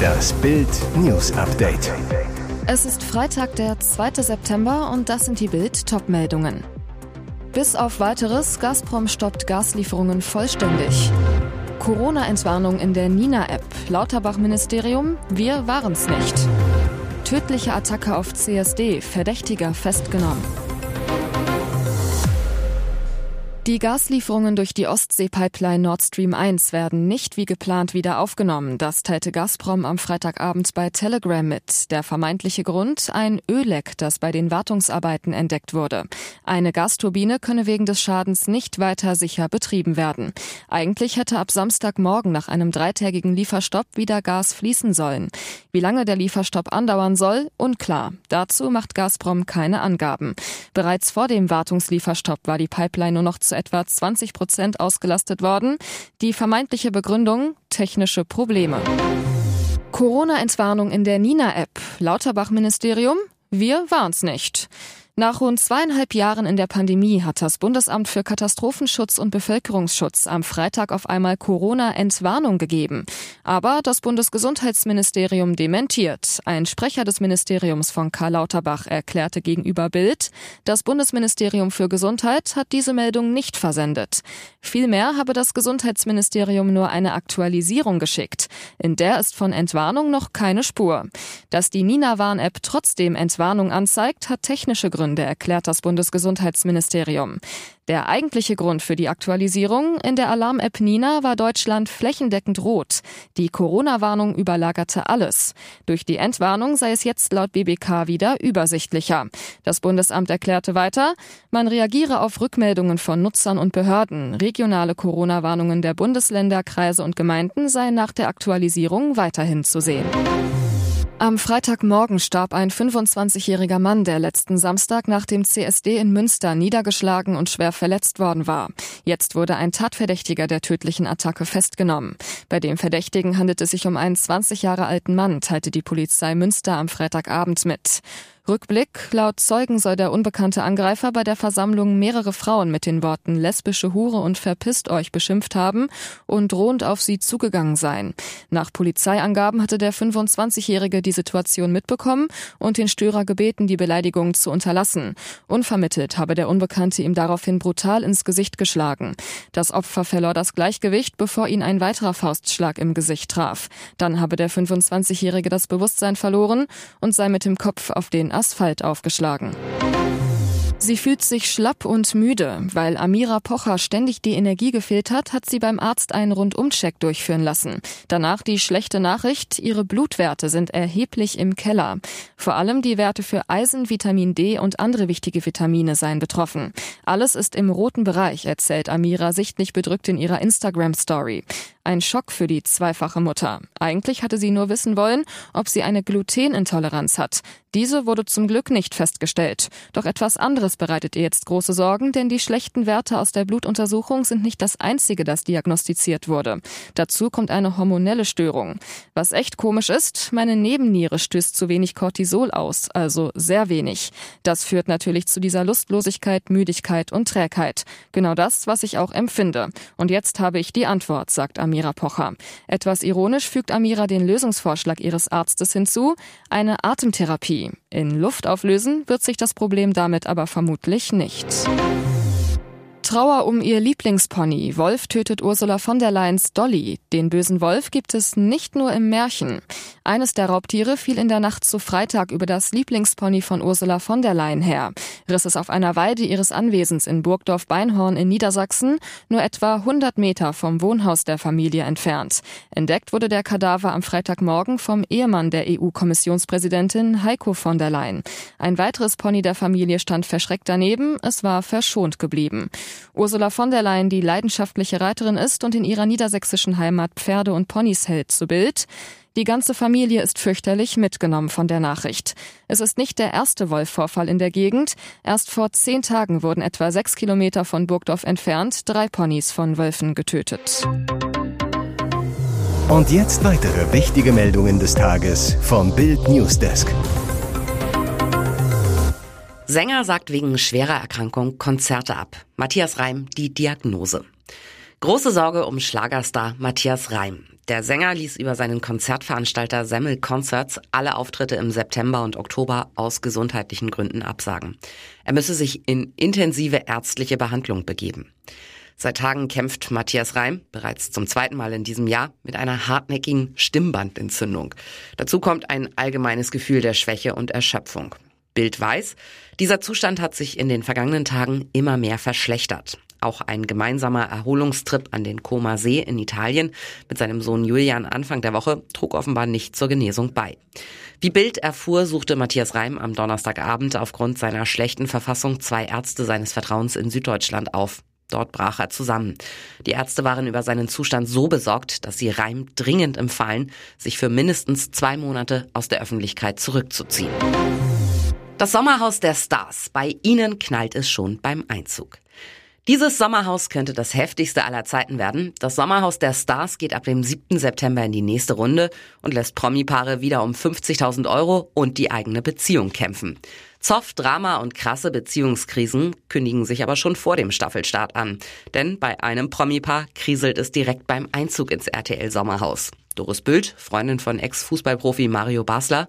Das Bild News Update. Es ist Freitag, der 2. September und das sind die Bild Topmeldungen. Bis auf weiteres, Gazprom stoppt Gaslieferungen vollständig. Corona-Entwarnung in der Nina-App. Lauterbach-Ministerium, wir waren's nicht. Tödliche Attacke auf CSD, Verdächtiger festgenommen. Die Gaslieferungen durch die Ostsee-Pipeline Nord Stream 1 werden nicht wie geplant wieder aufgenommen. Das teilte Gazprom am Freitagabend bei Telegram mit. Der vermeintliche Grund? Ein Ölleck, das bei den Wartungsarbeiten entdeckt wurde. Eine Gasturbine könne wegen des Schadens nicht weiter sicher betrieben werden. Eigentlich hätte ab Samstagmorgen nach einem dreitägigen Lieferstopp wieder Gas fließen sollen. Wie lange der Lieferstopp andauern soll? Unklar. Dazu macht Gazprom keine Angaben. Bereits vor dem Wartungslieferstopp war die Pipeline nur noch zu etwa 20 Prozent ausgelastet worden. Die vermeintliche Begründung technische Probleme. Corona-Entwarnung in der Nina-App. Lauterbach-Ministerium? Wir waren's nicht. Nach rund zweieinhalb Jahren in der Pandemie hat das Bundesamt für Katastrophenschutz und Bevölkerungsschutz am Freitag auf einmal Corona-Entwarnung gegeben. Aber das Bundesgesundheitsministerium dementiert. Ein Sprecher des Ministeriums von Karl Lauterbach erklärte gegenüber Bild, das Bundesministerium für Gesundheit hat diese Meldung nicht versendet. Vielmehr habe das Gesundheitsministerium nur eine Aktualisierung geschickt. In der ist von Entwarnung noch keine Spur. Dass die Nina-Warn-App trotzdem Entwarnung anzeigt, hat technische Gründe. Gründe, erklärt das Bundesgesundheitsministerium. Der eigentliche Grund für die Aktualisierung in der Alarm-App Nina war Deutschland flächendeckend rot. Die Corona-Warnung überlagerte alles. Durch die Entwarnung sei es jetzt laut BBK wieder übersichtlicher. Das Bundesamt erklärte weiter, man reagiere auf Rückmeldungen von Nutzern und Behörden. Regionale Corona-Warnungen der Bundesländer, Kreise und Gemeinden seien nach der Aktualisierung weiterhin zu sehen. Am Freitagmorgen starb ein 25-jähriger Mann, der letzten Samstag nach dem CSD in Münster niedergeschlagen und schwer verletzt worden war. Jetzt wurde ein Tatverdächtiger der tödlichen Attacke festgenommen. Bei dem Verdächtigen handelt es sich um einen 20 Jahre alten Mann, teilte die Polizei Münster am Freitagabend mit. Rückblick. Laut Zeugen soll der unbekannte Angreifer bei der Versammlung mehrere Frauen mit den Worten lesbische Hure und verpisst euch beschimpft haben und drohend auf sie zugegangen sein. Nach Polizeiangaben hatte der 25-Jährige die Situation mitbekommen und den Störer gebeten, die Beleidigung zu unterlassen. Unvermittelt habe der Unbekannte ihm daraufhin brutal ins Gesicht geschlagen. Das Opfer verlor das Gleichgewicht, bevor ihn ein weiterer Faustschlag im Gesicht traf. Dann habe der 25-Jährige das Bewusstsein verloren und sei mit dem Kopf auf den Asphalt aufgeschlagen. Sie fühlt sich schlapp und müde. Weil Amira Pocher ständig die Energie gefehlt hat, hat sie beim Arzt einen Rundumcheck durchführen lassen. Danach die schlechte Nachricht, ihre Blutwerte sind erheblich im Keller. Vor allem die Werte für Eisen, Vitamin D und andere wichtige Vitamine seien betroffen. Alles ist im roten Bereich, erzählt Amira sichtlich bedrückt in ihrer Instagram-Story. Ein Schock für die zweifache Mutter. Eigentlich hatte sie nur wissen wollen, ob sie eine Glutenintoleranz hat. Diese wurde zum Glück nicht festgestellt. Doch etwas anderes bereitet ihr jetzt große Sorgen, denn die schlechten Werte aus der Blutuntersuchung sind nicht das einzige, das diagnostiziert wurde. Dazu kommt eine hormonelle Störung. Was echt komisch ist, meine Nebenniere stößt zu wenig Cortisol aus, also sehr wenig. Das führt natürlich zu dieser Lustlosigkeit, Müdigkeit und Trägheit. Genau das, was ich auch empfinde. Und jetzt habe ich die Antwort, sagt Amira Pocher. Etwas ironisch fügt Amira den Lösungsvorschlag ihres Arztes hinzu, eine Atemtherapie. In Luft auflösen wird sich das Problem damit aber vermutlich nicht. Trauer um ihr Lieblingspony. Wolf tötet Ursula von der Leyens Dolly. Den bösen Wolf gibt es nicht nur im Märchen. Eines der Raubtiere fiel in der Nacht zu Freitag über das Lieblingspony von Ursula von der Leyen her, riss es auf einer Weide ihres Anwesens in Burgdorf-Beinhorn in Niedersachsen, nur etwa 100 Meter vom Wohnhaus der Familie entfernt. Entdeckt wurde der Kadaver am Freitagmorgen vom Ehemann der EU-Kommissionspräsidentin Heiko von der Leyen. Ein weiteres Pony der Familie stand verschreckt daneben, es war verschont geblieben. Ursula von der Leyen, die leidenschaftliche Reiterin ist und in ihrer niedersächsischen Heimat Pferde und Ponys hält, zu Bild. Die ganze Familie ist fürchterlich mitgenommen von der Nachricht. Es ist nicht der erste Wolfvorfall in der Gegend. Erst vor zehn Tagen wurden etwa sechs Kilometer von Burgdorf entfernt drei Ponys von Wölfen getötet. Und jetzt weitere wichtige Meldungen des Tages vom Bild Newsdesk. Sänger sagt wegen schwerer Erkrankung Konzerte ab. Matthias Reim die Diagnose. Große Sorge um Schlagerstar Matthias Reim. Der Sänger ließ über seinen Konzertveranstalter Semmel Concerts alle Auftritte im September und Oktober aus gesundheitlichen Gründen absagen. Er müsse sich in intensive ärztliche Behandlung begeben. Seit Tagen kämpft Matthias Reim, bereits zum zweiten Mal in diesem Jahr, mit einer hartnäckigen Stimmbandentzündung. Dazu kommt ein allgemeines Gefühl der Schwäche und Erschöpfung. Bild weiß, dieser Zustand hat sich in den vergangenen Tagen immer mehr verschlechtert. Auch ein gemeinsamer Erholungstrip an den Koma See in Italien mit seinem Sohn Julian Anfang der Woche trug offenbar nicht zur Genesung bei. Wie Bild erfuhr, suchte Matthias Reim am Donnerstagabend aufgrund seiner schlechten Verfassung zwei Ärzte seines Vertrauens in Süddeutschland auf. Dort brach er zusammen. Die Ärzte waren über seinen Zustand so besorgt, dass sie Reim dringend empfahlen, sich für mindestens zwei Monate aus der Öffentlichkeit zurückzuziehen. Das Sommerhaus der Stars. Bei ihnen knallt es schon beim Einzug. Dieses Sommerhaus könnte das heftigste aller Zeiten werden. Das Sommerhaus der Stars geht ab dem 7. September in die nächste Runde und lässt Promi-Paare wieder um 50.000 Euro und die eigene Beziehung kämpfen. Zoff, Drama und krasse Beziehungskrisen kündigen sich aber schon vor dem Staffelstart an. Denn bei einem Promi-Paar kriselt es direkt beim Einzug ins RTL-Sommerhaus. Doris Bült, Freundin von Ex-Fußballprofi Mario Basler.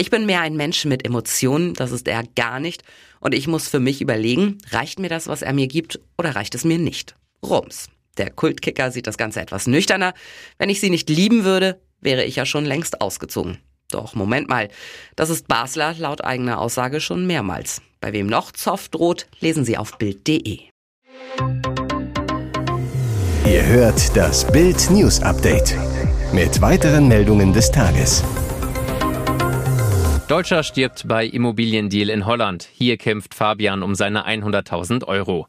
Ich bin mehr ein Mensch mit Emotionen, das ist er gar nicht. Und ich muss für mich überlegen, reicht mir das, was er mir gibt, oder reicht es mir nicht? Rums. Der Kultkicker sieht das Ganze etwas nüchterner. Wenn ich sie nicht lieben würde, wäre ich ja schon längst ausgezogen. Doch, Moment mal. Das ist Basler laut eigener Aussage schon mehrmals. Bei wem noch Zoff droht, lesen Sie auf Bild.de. Ihr hört das Bild News Update mit weiteren Meldungen des Tages. Deutscher stirbt bei Immobiliendeal in Holland. Hier kämpft Fabian um seine 100.000 Euro.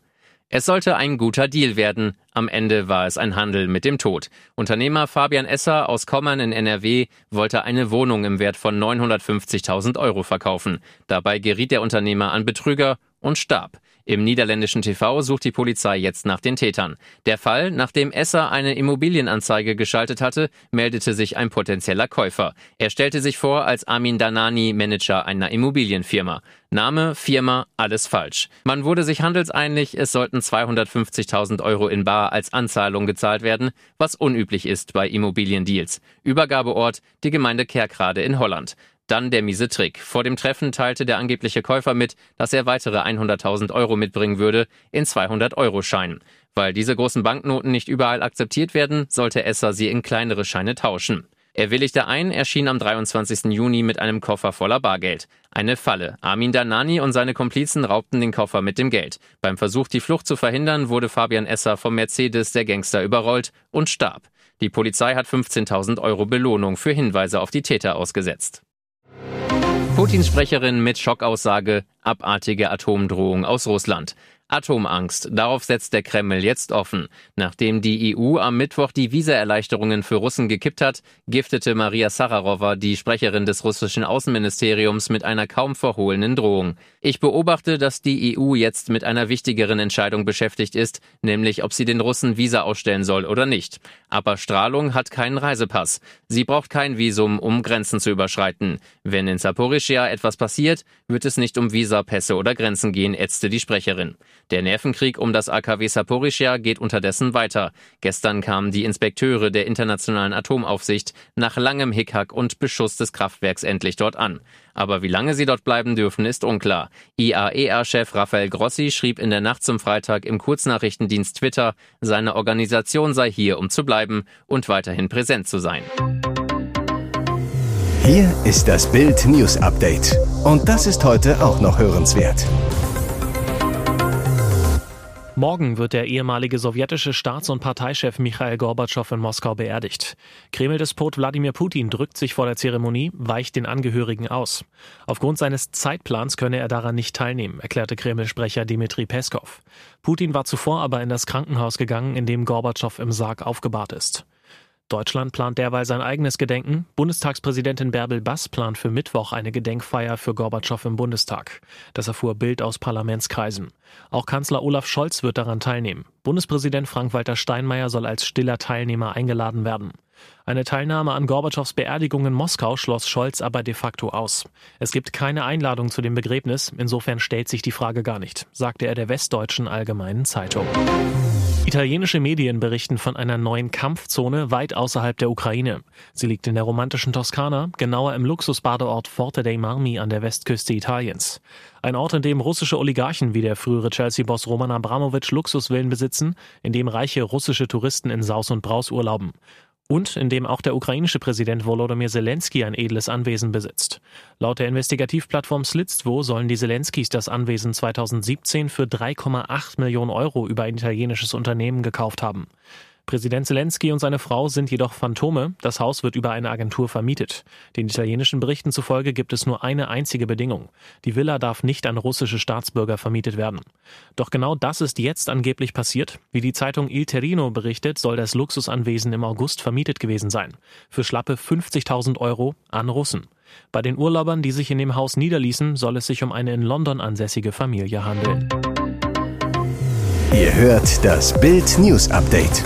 Es sollte ein guter Deal werden. Am Ende war es ein Handel mit dem Tod. Unternehmer Fabian Esser aus Kommern in NRW wollte eine Wohnung im Wert von 950.000 Euro verkaufen. Dabei geriet der Unternehmer an Betrüger und starb. Im niederländischen TV sucht die Polizei jetzt nach den Tätern. Der Fall, nachdem Esser eine Immobilienanzeige geschaltet hatte, meldete sich ein potenzieller Käufer. Er stellte sich vor als Armin Danani, Manager einer Immobilienfirma. Name, Firma, alles falsch. Man wurde sich handelseinig, es sollten 250.000 Euro in Bar als Anzahlung gezahlt werden, was unüblich ist bei Immobiliendeals. Übergabeort die Gemeinde Kerkrade in Holland. Dann der miese Trick. Vor dem Treffen teilte der angebliche Käufer mit, dass er weitere 100.000 Euro mitbringen würde in 200-Euro-Scheinen. Weil diese großen Banknoten nicht überall akzeptiert werden, sollte Esser sie in kleinere Scheine tauschen. Er willigte ein, erschien am 23. Juni mit einem Koffer voller Bargeld. Eine Falle. Armin Danani und seine Komplizen raubten den Koffer mit dem Geld. Beim Versuch, die Flucht zu verhindern, wurde Fabian Esser vom Mercedes der Gangster überrollt und starb. Die Polizei hat 15.000 Euro Belohnung für Hinweise auf die Täter ausgesetzt. Putins Sprecherin mit Schockaussage, abartige Atomdrohung aus Russland. Atomangst. Darauf setzt der Kreml jetzt offen. Nachdem die EU am Mittwoch die Visaerleichterungen für Russen gekippt hat, giftete Maria Sararova, die Sprecherin des russischen Außenministeriums, mit einer kaum verhohlenen Drohung. Ich beobachte, dass die EU jetzt mit einer wichtigeren Entscheidung beschäftigt ist, nämlich ob sie den Russen Visa ausstellen soll oder nicht. Aber Strahlung hat keinen Reisepass. Sie braucht kein Visum, um Grenzen zu überschreiten. Wenn in Saporischia etwas passiert, wird es nicht um Visapässe oder Grenzen gehen, ätzte die Sprecherin. Der Nervenkrieg um das AKW Saporischia geht unterdessen weiter. Gestern kamen die Inspekteure der Internationalen Atomaufsicht nach langem Hickhack und Beschuss des Kraftwerks endlich dort an. Aber wie lange sie dort bleiben dürfen, ist unklar. IAEA-Chef Rafael Grossi schrieb in der Nacht zum Freitag im Kurznachrichtendienst Twitter, seine Organisation sei hier, um zu bleiben und weiterhin präsent zu sein. Hier ist das Bild News Update. Und das ist heute auch noch hörenswert. Morgen wird der ehemalige sowjetische Staats- und Parteichef Michael Gorbatschow in Moskau beerdigt. Kreml-Despot Wladimir Putin drückt sich vor der Zeremonie, weicht den Angehörigen aus. Aufgrund seines Zeitplans könne er daran nicht teilnehmen, erklärte Kreml-Sprecher Dmitri Peskov. Putin war zuvor aber in das Krankenhaus gegangen, in dem Gorbatschow im Sarg aufgebahrt ist. Deutschland plant derweil sein eigenes Gedenken. Bundestagspräsidentin Bärbel Bass plant für Mittwoch eine Gedenkfeier für Gorbatschow im Bundestag. Das erfuhr Bild aus Parlamentskreisen. Auch Kanzler Olaf Scholz wird daran teilnehmen. Bundespräsident Frank-Walter Steinmeier soll als stiller Teilnehmer eingeladen werden. Eine Teilnahme an Gorbatschows Beerdigung in Moskau schloss Scholz aber de facto aus. Es gibt keine Einladung zu dem Begräbnis, insofern stellt sich die Frage gar nicht, sagte er der Westdeutschen Allgemeinen Zeitung. Italienische Medien berichten von einer neuen Kampfzone weit außerhalb der Ukraine. Sie liegt in der romantischen Toskana, genauer im Luxusbadeort Forte dei Marmi an der Westküste Italiens. Ein Ort, in dem russische Oligarchen wie der frühere Chelsea-Boss Roman Abramowitsch Luxusvillen besitzen, in dem reiche russische Touristen in Saus und Braus urlauben und in dem auch der ukrainische Präsident Volodymyr Zelensky ein edles Anwesen besitzt. Laut der Investigativplattform Slitstvo sollen die Zelenskys das Anwesen 2017 für 3,8 Millionen Euro über ein italienisches Unternehmen gekauft haben. Präsident Zelensky und seine Frau sind jedoch Phantome. Das Haus wird über eine Agentur vermietet. Den italienischen Berichten zufolge gibt es nur eine einzige Bedingung. Die Villa darf nicht an russische Staatsbürger vermietet werden. Doch genau das ist jetzt angeblich passiert. Wie die Zeitung Il Terino berichtet, soll das Luxusanwesen im August vermietet gewesen sein. Für schlappe 50.000 Euro an Russen. Bei den Urlaubern, die sich in dem Haus niederließen, soll es sich um eine in London ansässige Familie handeln. Ihr hört das Bild News Update.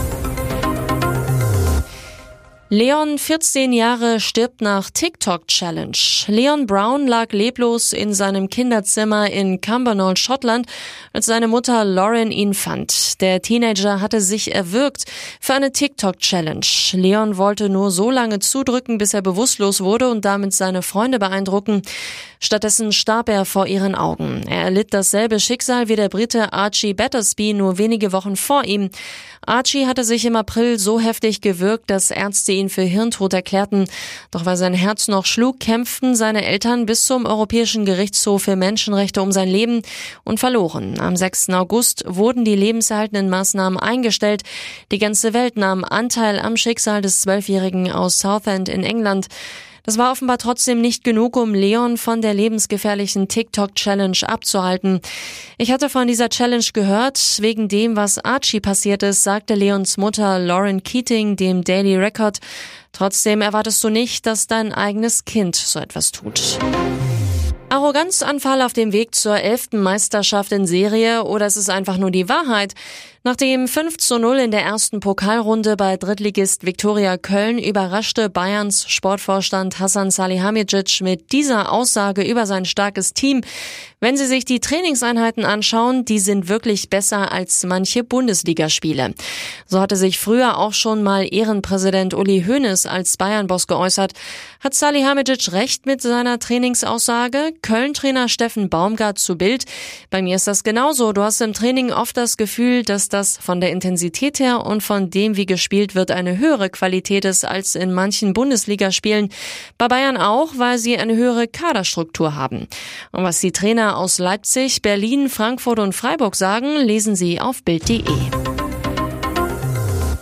Leon, 14 Jahre, stirbt nach TikTok-Challenge. Leon Brown lag leblos in seinem Kinderzimmer in Cumbernauld, Schottland, als seine Mutter Lauren ihn fand. Der Teenager hatte sich erwürgt für eine TikTok-Challenge. Leon wollte nur so lange zudrücken, bis er bewusstlos wurde und damit seine Freunde beeindrucken. Stattdessen starb er vor ihren Augen. Er erlitt dasselbe Schicksal wie der Brite Archie Battersby nur wenige Wochen vor ihm. Archie hatte sich im April so heftig gewürgt, dass Ärzte ihn für Hirntod erklärten. Doch weil sein Herz noch schlug, kämpften seine Eltern bis zum Europäischen Gerichtshof für Menschenrechte um sein Leben und verloren. Am 6. August wurden die lebenserhaltenden Maßnahmen eingestellt. Die ganze Welt nahm Anteil am Schicksal des Zwölfjährigen aus Southend in England. Das war offenbar trotzdem nicht genug, um Leon von der lebensgefährlichen TikTok-Challenge abzuhalten. Ich hatte von dieser Challenge gehört. Wegen dem, was Archie passiert ist, sagte Leons Mutter Lauren Keating dem Daily Record. Trotzdem erwartest du nicht, dass dein eigenes Kind so etwas tut. Arroganzanfall auf dem Weg zur elften Meisterschaft in Serie oder ist es einfach nur die Wahrheit? Nach dem 5 zu 0 in der ersten Pokalrunde bei Drittligist Viktoria Köln überraschte Bayerns Sportvorstand Hassan Salihamidzic mit dieser Aussage über sein starkes Team. Wenn Sie sich die Trainingseinheiten anschauen, die sind wirklich besser als manche Bundesligaspiele. So hatte sich früher auch schon mal Ehrenpräsident Uli Hoeneß als Bayern-Boss geäußert. Hat Salihamidzic recht mit seiner Trainingsaussage? Köln-Trainer Steffen Baumgart zu Bild. Bei mir ist das genauso. Du hast im Training oft das Gefühl, dass das von der Intensität her und von dem, wie gespielt wird, eine höhere Qualität ist als in manchen Bundesligaspielen. Bei Bayern auch, weil sie eine höhere Kaderstruktur haben. Und was die Trainer aus Leipzig, Berlin, Frankfurt und Freiburg sagen, lesen Sie auf Bild.de.